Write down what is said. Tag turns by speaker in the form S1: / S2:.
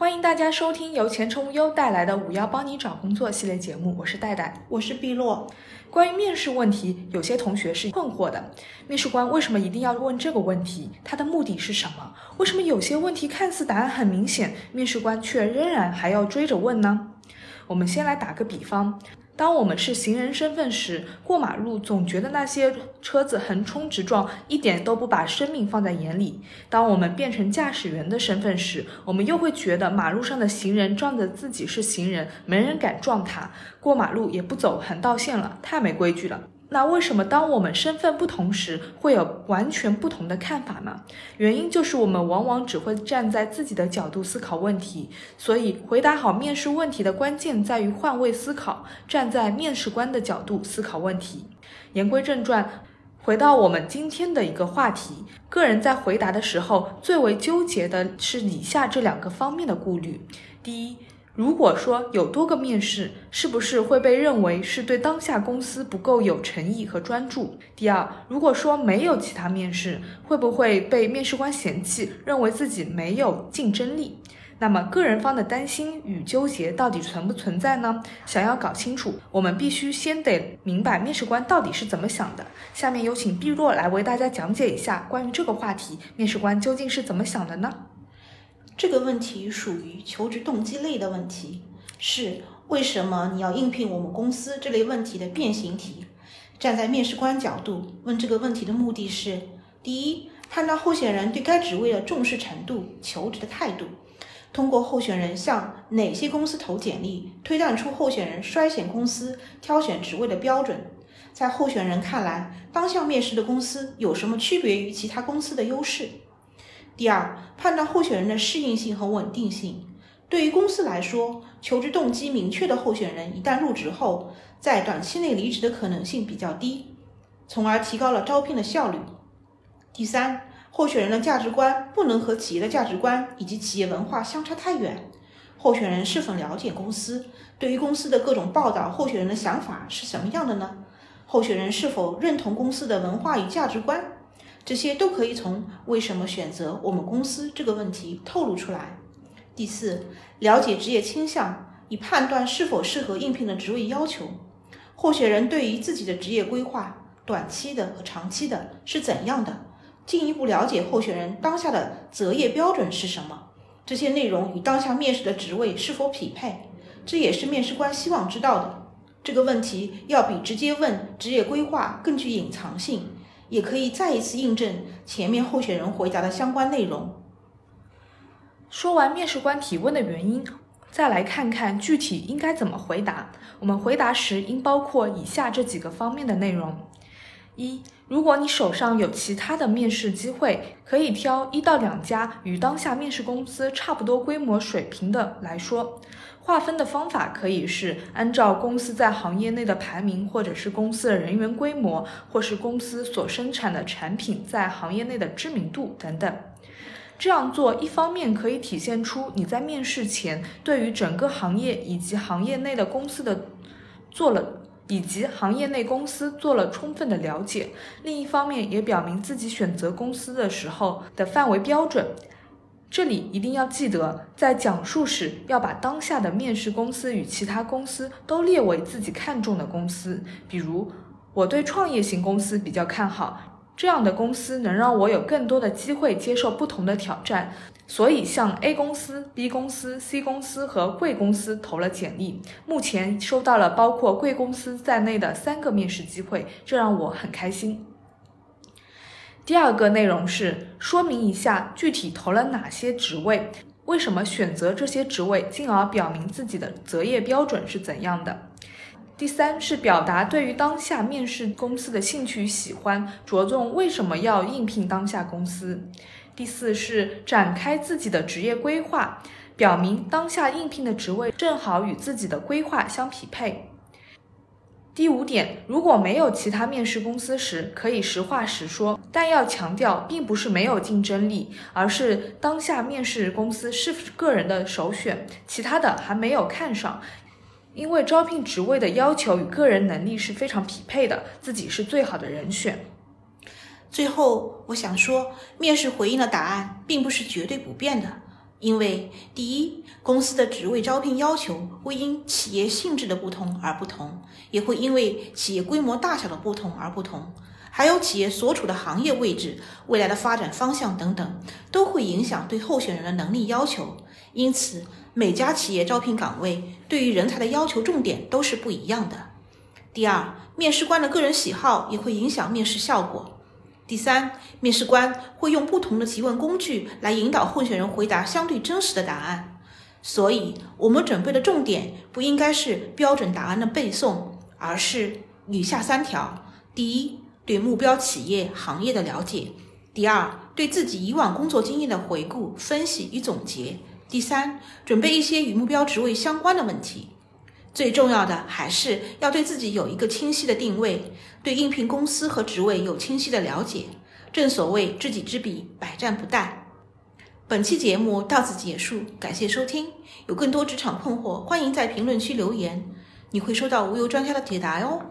S1: 欢迎大家收听由前程无忧带来的“五幺帮你找工作”系列节目，我是戴戴，
S2: 我是碧落。
S1: 关于面试问题，有些同学是困惑的：面试官为什么一定要问这个问题？他的目的是什么？为什么有些问题看似答案很明显，面试官却仍然还要追着问呢？我们先来打个比方。当我们是行人身份时，过马路总觉得那些车子横冲直撞，一点都不把生命放在眼里；当我们变成驾驶员的身份时，我们又会觉得马路上的行人撞的自己是行人，没人敢撞他，过马路也不走横道线了，太没规矩了。那为什么当我们身份不同时，会有完全不同的看法呢？原因就是我们往往只会站在自己的角度思考问题，所以回答好面试问题的关键在于换位思考，站在面试官的角度思考问题。言归正传，回到我们今天的一个话题，个人在回答的时候最为纠结的是以下这两个方面的顾虑：第一。如果说有多个面试，是不是会被认为是对当下公司不够有诚意和专注？第二，如果说没有其他面试，会不会被面试官嫌弃，认为自己没有竞争力？那么个人方的担心与纠结到底存不存在呢？想要搞清楚，我们必须先得明白面试官到底是怎么想的。下面有请碧若来为大家讲解一下关于这个话题，面试官究竟是怎么想的呢？
S2: 这个问题属于求职动机类的问题，是为什么你要应聘我们公司这类问题的变形题。站在面试官角度问这个问题的目的是：第一，判断候选人对该职位的重视程度、求职的态度；通过候选人向哪些公司投简历，推断出候选人筛选公司、挑选职位的标准。在候选人看来，当下面试的公司有什么区别于其他公司的优势？第二，判断候选人的适应性和稳定性。对于公司来说，求职动机明确的候选人一旦入职后，在短期内离职的可能性比较低，从而提高了招聘的效率。第三，候选人的价值观不能和企业的价值观以及企业文化相差太远。候选人是否了解公司？对于公司的各种报道，候选人的想法是什么样的呢？候选人是否认同公司的文化与价值观？这些都可以从为什么选择我们公司这个问题透露出来。第四，了解职业倾向，以判断是否适合应聘的职位要求。候选人对于自己的职业规划，短期的和长期的是怎样的？进一步了解候选人当下的择业标准是什么？这些内容与当下面试的职位是否匹配？这也是面试官希望知道的。这个问题要比直接问职业规划更具隐藏性。也可以再一次印证前面候选人回答的相关内容。
S1: 说完面试官提问的原因，再来看看具体应该怎么回答。我们回答时应包括以下这几个方面的内容：一、如果你手上有其他的面试机会，可以挑一到两家与当下面试公司差不多规模水平的来说。划分的方法可以是按照公司在行业内的排名，或者是公司的人员规模，或是公司所生产的产品在行业内的知名度等等。这样做一方面可以体现出你在面试前对于整个行业以及行业内的公司的做了以及行业内公司做了充分的了解；另一方面也表明自己选择公司的时候的范围标准。这里一定要记得，在讲述时要把当下的面试公司与其他公司都列为自己看中的公司。比如，我对创业型公司比较看好，这样的公司能让我有更多的机会接受不同的挑战。所以，向 A 公司、B 公司、C 公司和贵公司投了简历，目前收到了包括贵公司在内的三个面试机会，这让我很开心。第二个内容是说明一下具体投了哪些职位，为什么选择这些职位，进而表明自己的择业标准是怎样的。第三是表达对于当下面试公司的兴趣与喜欢，着重为什么要应聘当下公司。第四是展开自己的职业规划，表明当下应聘的职位正好与自己的规划相匹配。第五点，如果没有其他面试公司时，可以实话实说，但要强调，并不是没有竞争力，而是当下面试公司是个人的首选，其他的还没有看上，因为招聘职位的要求与个人能力是非常匹配的，自己是最好的人选。
S2: 最后，我想说，面试回应的答案并不是绝对不变的。因为第一，公司的职位招聘要求会因企业性质的不同而不同，也会因为企业规模大小的不同而不同，还有企业所处的行业位置、未来的发展方向等等，都会影响对候选人的能力要求。因此，每家企业招聘岗位对于人才的要求重点都是不一样的。第二，面试官的个人喜好也会影响面试效果。第三，面试官会用不同的提问工具来引导候选人回答相对真实的答案。所以，我们准备的重点不应该是标准答案的背诵，而是以下三条：第一，对目标企业行业的了解；第二，对自己以往工作经验的回顾、分析与总结；第三，准备一些与目标职位相关的问题。最重要的还是要对自己有一个清晰的定位，对应聘公司和职位有清晰的了解。正所谓知己知彼，百战不殆。本期节目到此结束，感谢收听。有更多职场困惑，欢迎在评论区留言，你会收到无忧专家的解答哟。